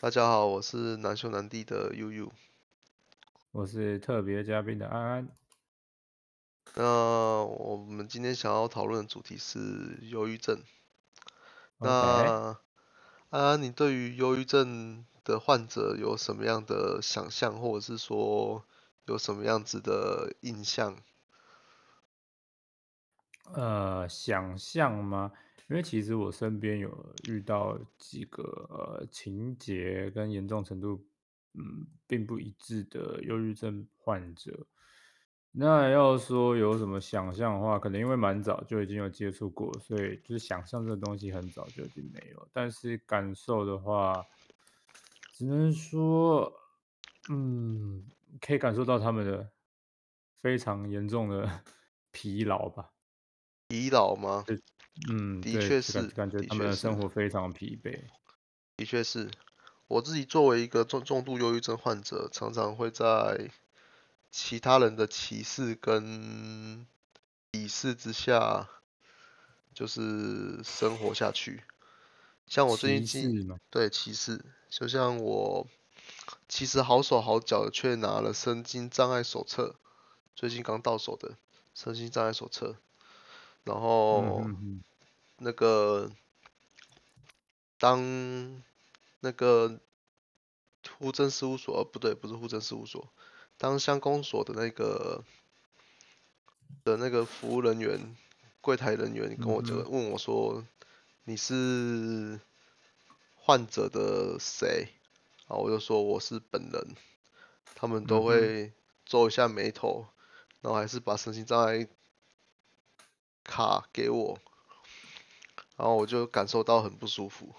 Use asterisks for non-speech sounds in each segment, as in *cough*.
大家好，我是难兄难弟的悠悠。我是特别嘉宾的安安。那我们今天想要讨论的主题是忧郁症。那安安，你对于忧郁症的患者有什么样的想象，或者是说有什么样子的印象？呃，想象吗？因为其实我身边有遇到几个呃情节跟严重程度嗯并不一致的忧郁症患者。那要说有什么想象的话，可能因为蛮早就已经有接触过，所以就是想象这个东西很早就已经没有。但是感受的话，只能说，嗯，可以感受到他们的非常严重的 *laughs* 疲劳吧。疲劳吗？嗯，的，确是感觉他们的生活非常疲惫。的确是，我自己作为一个重重度忧郁症患者，常常会在其他人的歧视跟鄙视之下，就是生活下去。像我最近歧经，对歧视，就像我其实好手好脚的，却拿了身心障碍手册，最近刚到手的身心障碍手册，然嗯后那个当那个户政事务所，呃不对，不是户政事务所，当乡公所的那个的那个服务人员、柜台人员跟我这个嗯。问我说，你是患者的谁？然后我就说我是本人，他们都会皱一下眉头，然后还是把身心障碍卡给我，然后我就感受到很不舒服，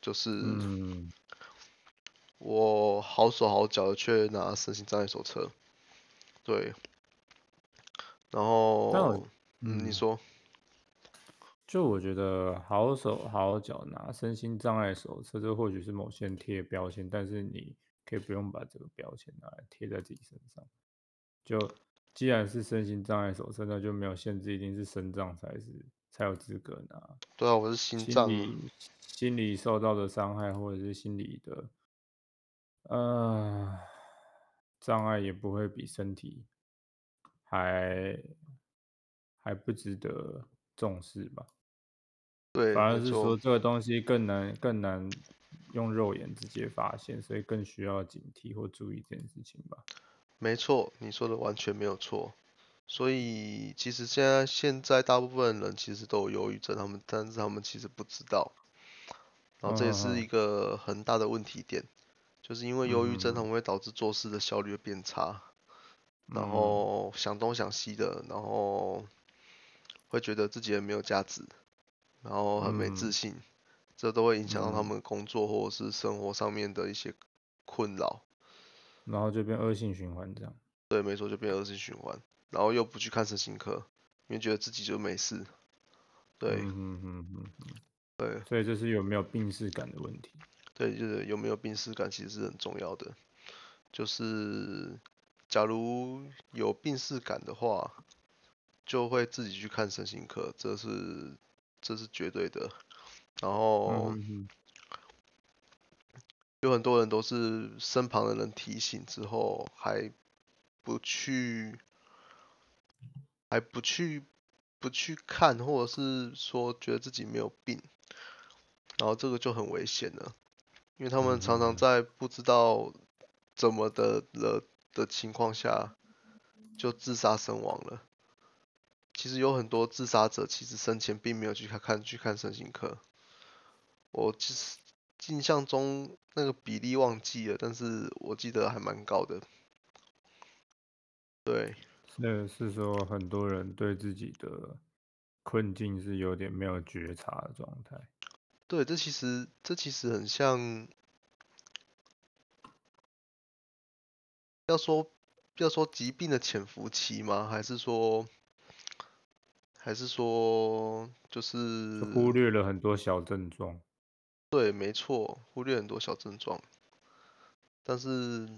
就是嗯，我好手好脚的却拿身心障碍手册，对，然后嗯，你嗯，说。就我觉得好手好脚拿身心障碍手册，这或许是某些人贴的标签，但是你可以不用把这个标签拿来贴在自己身上。就既然是身心障碍手册，那就没有限制，一定是身障才是才有资格拿。对啊，我是心心脏心理受到的伤害，或者是心理的呃障碍，也不会比身体还还不值得重视吧。对，反而，是说这个东西更难更难用肉眼直接发现，所以更需要警惕或注意这件事情吧。没错，你说的完全没有错。所以其实现在现在大部分人其实都有忧郁症，他们但是他们其实不知道，然后这也是一嗯个很大的问题点，就是因为忧郁症，他嗯。们会导致做事的效率变差，然嗯。后想东想西的，然后会觉得自己很没有价值，然后很没自嗯。信，这都会影响到他嗯，们工作或者是生活上面的一些困扰。然后就变恶性循环这样。对，没错，就变恶性循环，然后又不去看身心科，因为觉得自己就没事。对嗯哼哼哼哼，对所以这是有没有病视感的问题。对，就是有没有病耻感其实是很重要的。就是假如有病耻感的话，就会自己去看身心科，这是这是绝对的。然嗯后有很多人都是身旁的人提醒之后，还不去，还不去不去看，或者是说觉得自己没有病，然后这个就很危险了，因为他们嗯常常在不知道怎么的了的情况下就自杀身亡了。其实有很多自杀者其实生前并没有去看看去看身心科，我其实印象中那个比例忘记了，但是我记得还蛮高的。对，那个是说很多人对自己的困境是有点没有觉察的状态。对，这其实这其实很像，要说要说疾病的潜伏期吗？还是说还是说就就是忽略了很多小症状。对，没错，忽略很多小症状，但是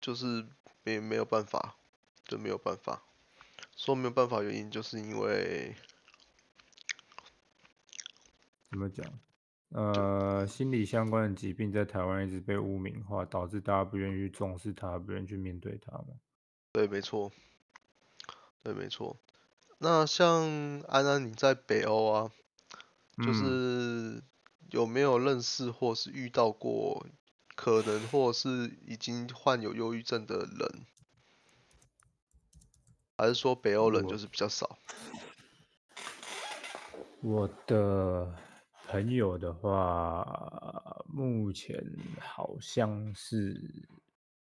就是没没有办法，就没有办法。说没有办法，原因就是因为怎么讲？呃，心理相关的疾病在台湾一直被污名化，导致大家不愿意去重视它，不愿意去面对它嘛。对，没错，对，没错。那像安安你在北欧啊，就嗯，是有没有认识或是遇到过可能或是已经患有忧郁症的人？还是说北欧人就是比较少？我的朋友的话，目前好像是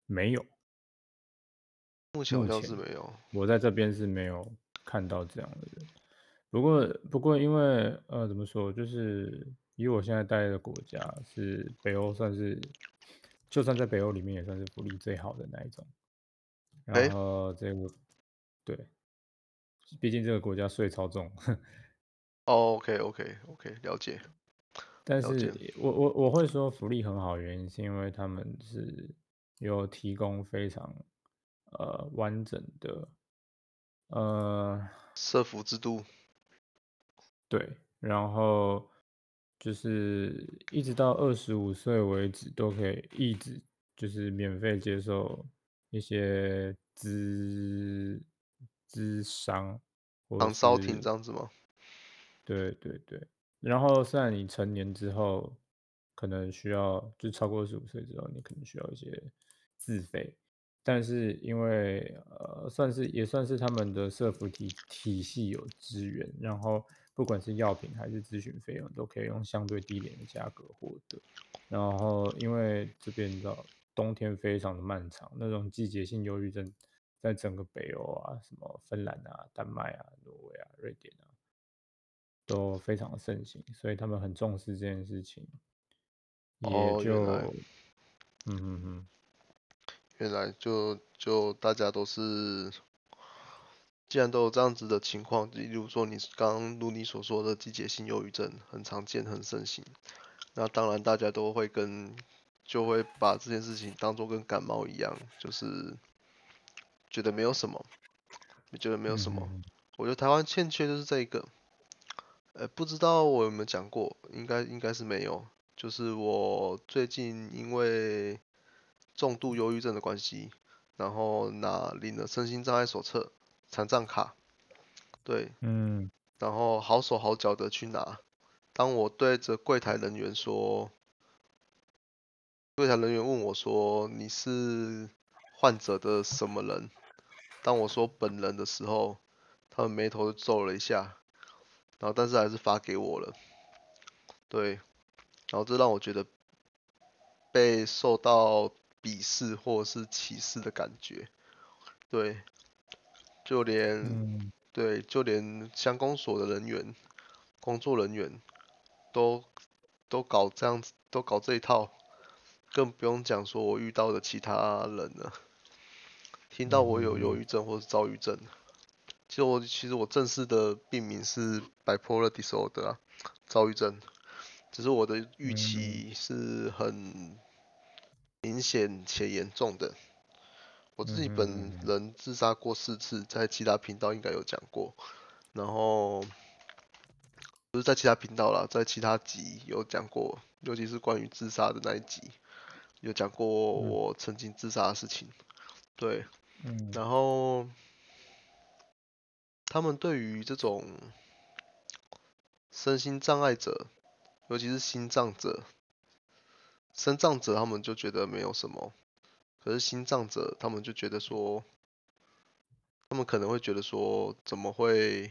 没有，目前好像是没有。我在这边是没有看到这样的人。不过，不过因为呃，怎么说，就是以我现在待的国家是北欧，算是就算在北欧里面也算是福利最好的那一种。然哎后这个对，毕竟这个国家税超重，哦，OK OK OK，了解但了解。是我我我会说福利很好，的原因是因为他们是有提供非常呃完整的呃社服制度，对，然后就是一直到二十五岁为止都可以一直就是免费接受一些咨咨商或者长烧亭是这样子吗？对对对，然后在你成年之后，可能需要就超过二十五岁之后，你可能需要一些自费，但是因为呃，算是也算是他们的社福体体系有资源，然后不管是药品还是咨询费用，都可以用相对低廉的价格获得。然后因为这边你知道冬天非常的漫长，那种季节性忧郁症在整个北欧啊，什么芬兰啊、丹麦啊、挪威啊、瑞典啊。都非常的盛行，所以他们很重视这件事情，也就，嗯嗯嗯原来就就大家都是，既然都有这样子的情况，例如说你刚刚如你所说的季节性忧郁症很常见很盛行，那当然大家都会跟就会把这件事情当做跟感冒一样，就是觉得没有什么，觉得没有什么。我觉得台湾欠缺就是这一个，呃，不知道我有没有讲过，应该应该是没有。就是我最近因为重度忧郁症的关系，然后拿领了身心障碍手册、残障卡，对，嗯然后好手好脚的去拿。当我对着柜台人员说，柜台人员问我说你是患者的什么人？当我说本人的时候，他们眉头就皱了一下，然后但是还是发给我了。对，然后这让我觉得被受到鄙视或者是歧视的感觉。对，就连嗯对，就连乡公所的人员、工作人员都都搞这样子，都搞这一套，更不用讲说我遇到的其他人了。听到嗯我有忧嗯郁症或是躁郁症，其实我其实我正式的病名是 bipolar disorder 啊，躁郁症。只是我的预嗯期是很明显且严重的。我自嗯己本嗯人自杀过四次，在其他频道应该有讲过。然后不是在其他频道啦，在其他集有讲过，尤其是关于自杀的那一集，有讲过嗯我曾经自杀的事情。对，嗯然后他们对于这种身心障碍者，尤其是心脏者、身障者，他们就觉得没有什么，可是心脏者他们就觉得说，他们可能会觉得说，怎么会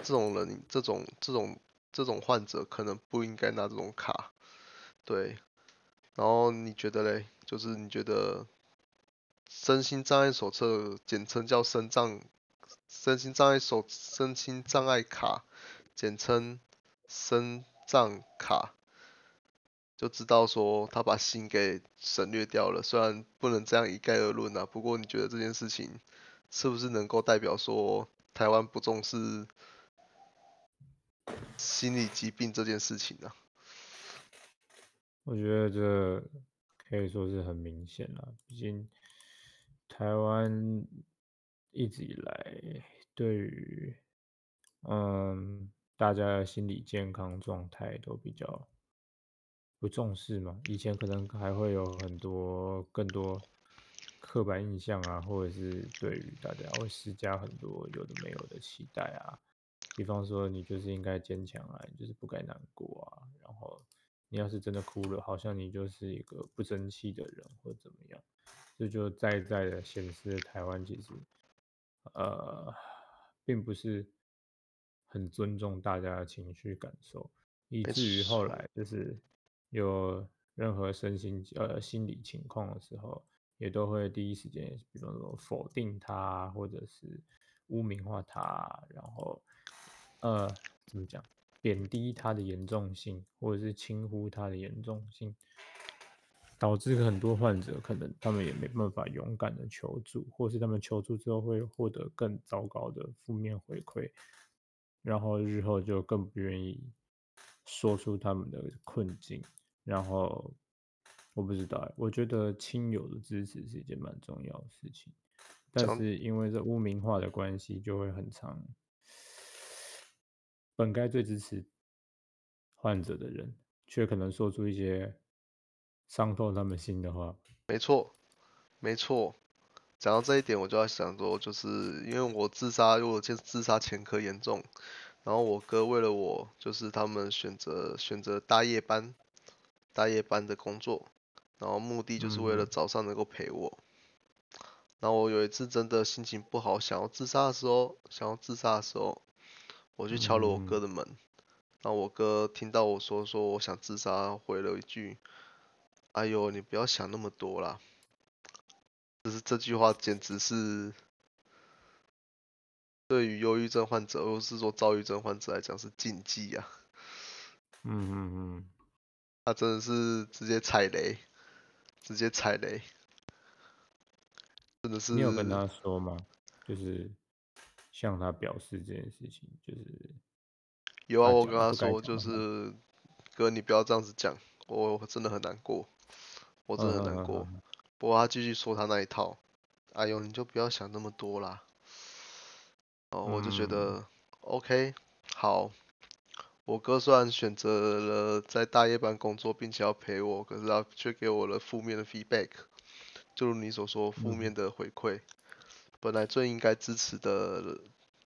这种人、这种、这种、这种患者可能不应该拿这种卡，对。然后你觉得嘞？就是你觉得身心障碍手册，简称叫身障身心障碍手身心障碍卡，简称身障卡，就知道说他把心给省略掉了。虽然不能这样一概而论啊，不过你觉得这件事情是不是能够代表说台湾不重视心理疾病这件事情呢、我觉得这可以说是很明显了，毕竟台湾一直以来对于嗯大家的心理健康状态都比较不重视嘛。以前可能还会有很多更多刻板印象啊，或者是对于大家会施加很多有的没有的期待啊。比方说，你就是应该坚强啊，你就是不该难过啊。然后你要是真的哭了，好像你就是一个不争气的人或怎么样。这就再再的显示台湾其实呃并不是很尊重大家的情绪感受，以至于后，来就是有任何身心呃心理情况的时候，也都会第一时间，比方说否定他，或者是污名化他，然后呃怎么讲，贬低他的严重性，或者是轻忽他的严重性，导致很多患者可能他们也没办法勇敢的求助，或是他们求助之后会获得更糟糕的负面回馈，然后日后就更不愿意说出他们的困境。然后我不知道欸，我觉得亲友的支持是一件蛮重要的事情，但讲是因为这污名化的关系，就会很长。本该最支持患者的人，却可能说出一些伤透他们心的话。没错，没错。讲到这一点，我就要想说，就是因为我自杀，因为我自自杀前科严重，然后我哥为了我，就是他们选择选择大夜班，大夜班的工作，然后目的就是为了嗯早上能够陪我。然后我有一次真的心情不好，想要自杀的时候，想要自杀的时候，我去敲了我哥嗯的门，然后我哥听到我说说我想自杀，回了一句：“哎呦，你不要想那么多啦。”就是这句话简直是对于忧郁症患者或是说躁郁症患者来讲是禁忌啊！嗯嗯嗯，他真的是直接踩雷，直接踩雷，真的是你有跟他说吗？就是向他表示这件事情，就是有啊，我跟他说，就。是哥，你不要这样子讲，我真的很难过，我真的很难过。嗯嗯不过他继续说他那一套，哎呦，你就不要想那么多啦。哦，我就觉嗯得 OK，好。我哥虽然选择了在大夜班工作，并且要陪我，可是他却给我了负面的 feedback，就如你所说，负面嗯的回馈。本来最应该支持的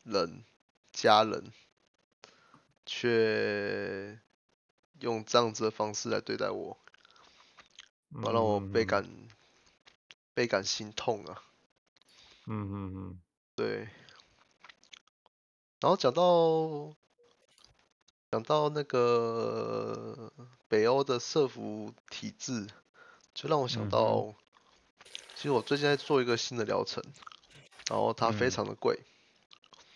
人、家人，却用这样子的方式来对待我，嗯让我倍嗯感倍感心痛啊。嗯嗯嗯对，然后讲到讲到那个北欧的社服体制，就让我想到，其实我最近在做一个新的疗程，然后它非嗯。常的贵，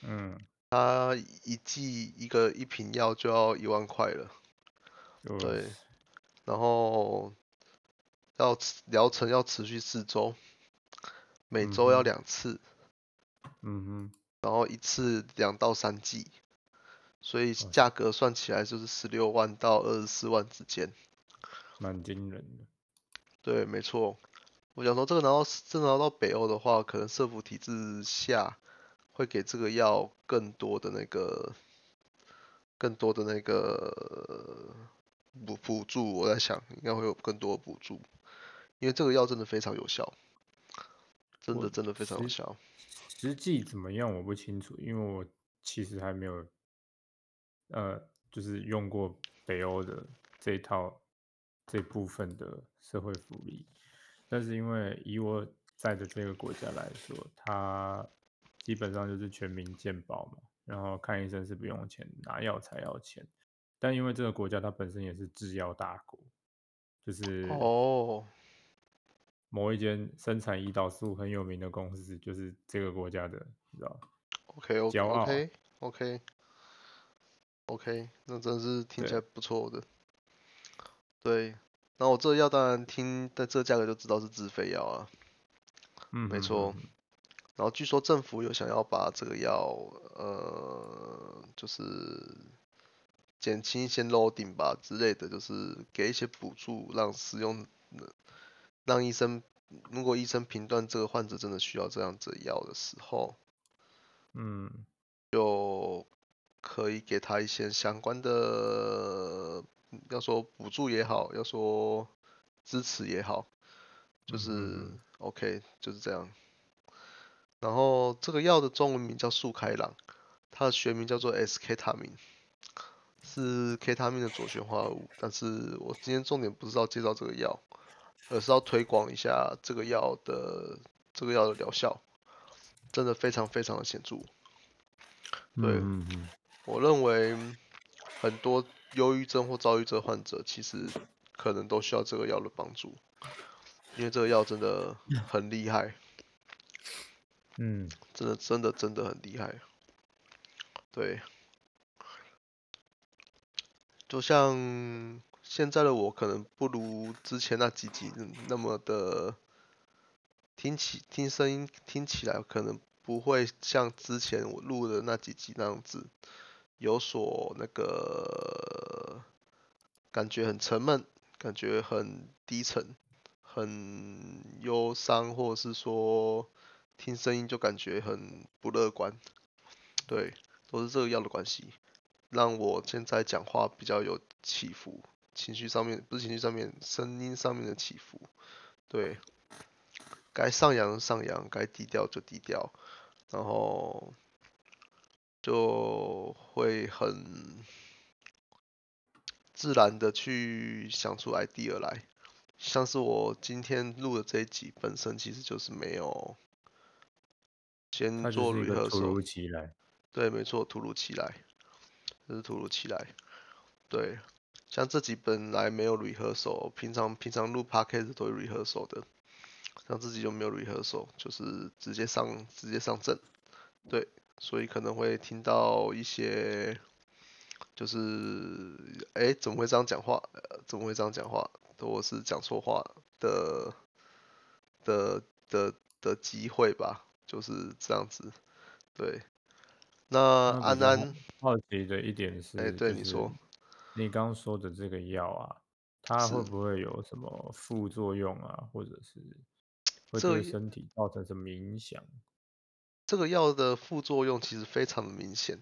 嗯，它一剂一个一瓶药就要一万块了，就对，然后要持疗程要持续四周，每嗯周要两次，嗯哼，然后一次两到三剂，所以价格算起来就是十六万到二十四万之间。蛮惊人的。对，没错。我想说，这个拿到这个拿到北欧的话，可能社服体制下会给这个药更多的那个更多的那个补补助。我在想，应该会有更多的补助，因为这个药真的非常有效，真的真的非常有效。实际怎么样我不清楚，因为我其实还没有呃，就是用过北欧的这一套这部分的社会福利，但是因为以我在的这个国家来说，它基本上就是全民健保嘛，然后看医生是不用钱，拿药才要钱。但因为这个国家它本身也是制药大国，就是哦某一间生产胰岛素很有名的公司，就是这个国家的，你知道，，OK OK 骄傲。OK OK OK，那真是听起来，不错的。对，那我这个药当然听在这价格就知道是自费药啊，嗯没错。然后据说政府有想要把这个药，呃，就是减轻一些 loading 吧之类的，就是给一些补助，让使用，让医生，如果医生评断这个患者真的需要这样子药的时候，嗯就可以给他一些相关的要说补助也好，要说支持也好，就是、嗯 OK，就是这样。然后这个药的中文名叫速开朗，它的学名叫做 S K 塔明，是 K 他命的左旋化合物。但是我今天重点不是要介绍这个药，而是要推广一下这个药的这个药的疗效，真的非常非常的显著。对嗯嗯我认为很多忧郁症或躁郁症患者其实可能都需要这个药的帮助，因为这个药真的很厉害，嗯真的真的真的很厉害。对，就像现在的我可能不如之前那几集那么的听起听声音听起来可能不会像之前我录的那几集那样子有所那个感觉很沉闷，感觉很低沉，很忧伤，或者是说听声音就感觉很不乐观。对，都是这个药的关系，让我现在讲话比较有起伏，情绪上面不是情绪上面，声音上面的起伏。对，该上扬上扬，该低调就低调，然后就会很自然的去想出 idea 来。像是我今天录的这一集本身其实就是没有先做是一个突 rehearsal，如其来。对，没错，突如其来，这是突如其来。对，像这集本来没有 rehearsal，平常平常录 podcast 都有 rehearsal 的，像自己就没有 rehearsal，就是直接上直接上阵。对，所以可能会听到一些，就是哎怎么会这样讲话？呃，怎么会这样讲话？或是讲错话的的的的机会吧，就是这样子。对，那安安，好奇的一点是，哎对你说你刚刚说的这个药啊，它会不会有什么副作用啊，或者是会对身体造成什么影响？这个药的副作用其实非常的明显。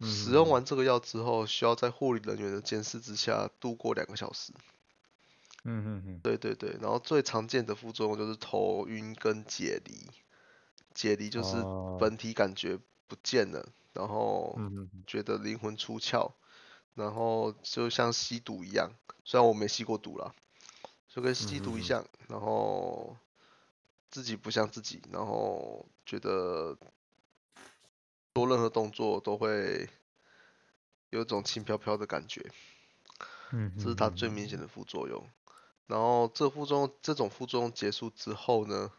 嗯使用完这个药之后，需要在护理人员的监视之下度过两个小时。嗯嗯嗯，对对对，然后最常见的副作用就是头晕跟解离。解离就是哦本体感觉不见了，然后觉得灵魂出窍，然后就像吸毒一样，虽然我没吸过毒啦，就跟吸毒一样，然后自己不像自己，然后觉得做任何动作都会有一种轻飘飘的感觉，嗯，这是它最明显的副作用。然后这副作用这种副作用结束之后呢，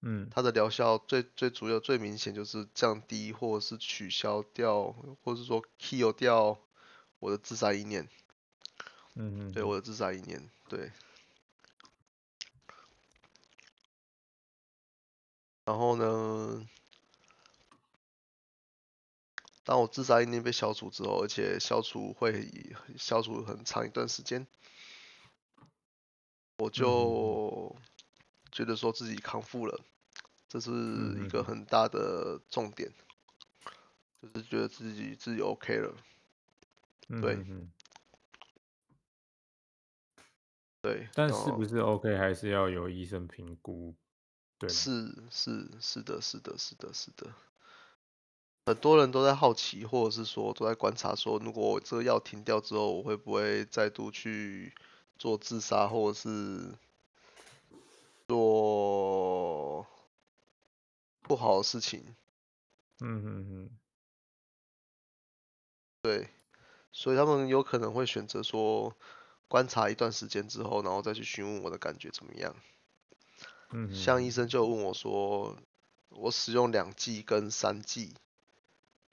嗯它的疗效最最主要最明显就是降低或者是取消掉，或者是说 kill 掉我的自杀意念，嗯嗯，对我的自杀意念，对。然后呢，当我自杀意念被消除之后，而且消除会消除很长一段时间，我就觉得说自己康复了，这是一个嗯很大的重点，就是觉得自己自己 OK 了，对对。但是不是 OK 还是要有医生评估，对？是是是的，是的，是的，是的。很多人都在好奇，或者是说都在观察，说如果我这个药停掉之后，我会不会再度去做自杀，或者是做不好的事情？嗯嗯嗯，对，所以他们有可能会选择说观察一段时间之后，然后再去询问我的感觉怎么样。嗯，像医生就问我说，我使用两剂跟三剂，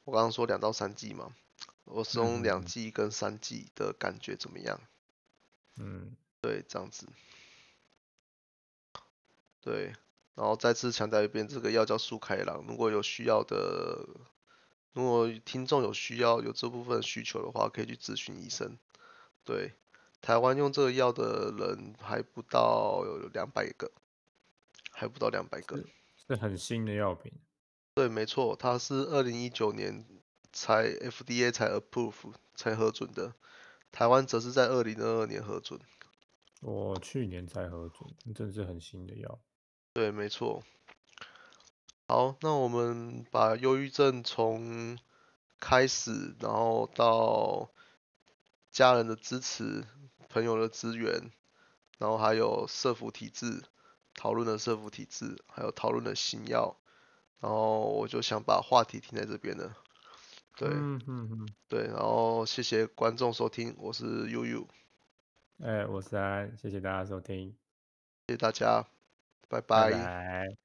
我刚刚说两到三剂嘛，我使用两嗯剂跟三剂的感觉怎么样？嗯对，这样子。对，然后再次强调一遍，这个药叫速开朗，如果有需要的，如果听众有需要有这部分需求的话，可以去咨询医生。对，台湾用这个药的人还不到两百个，还不到两百个。是很新的药品。对，没错，它是二零一九年才 FDA 才 approve 才核准的，台湾则是在二零二二年核准。我去年才核准，真是很新的药。对，没错。好，那我们把忧郁症从开始，然后到家人的支持、朋友的资源，然后还有社服体制，讨论的社服体制，还有讨论的新药，然后我就想把话题停在这边了。对，嗯嗯嗯，对，然后谢谢观众收听，我是悠悠，哎，我是安，谢谢大家收听，谢谢大家，拜拜拜。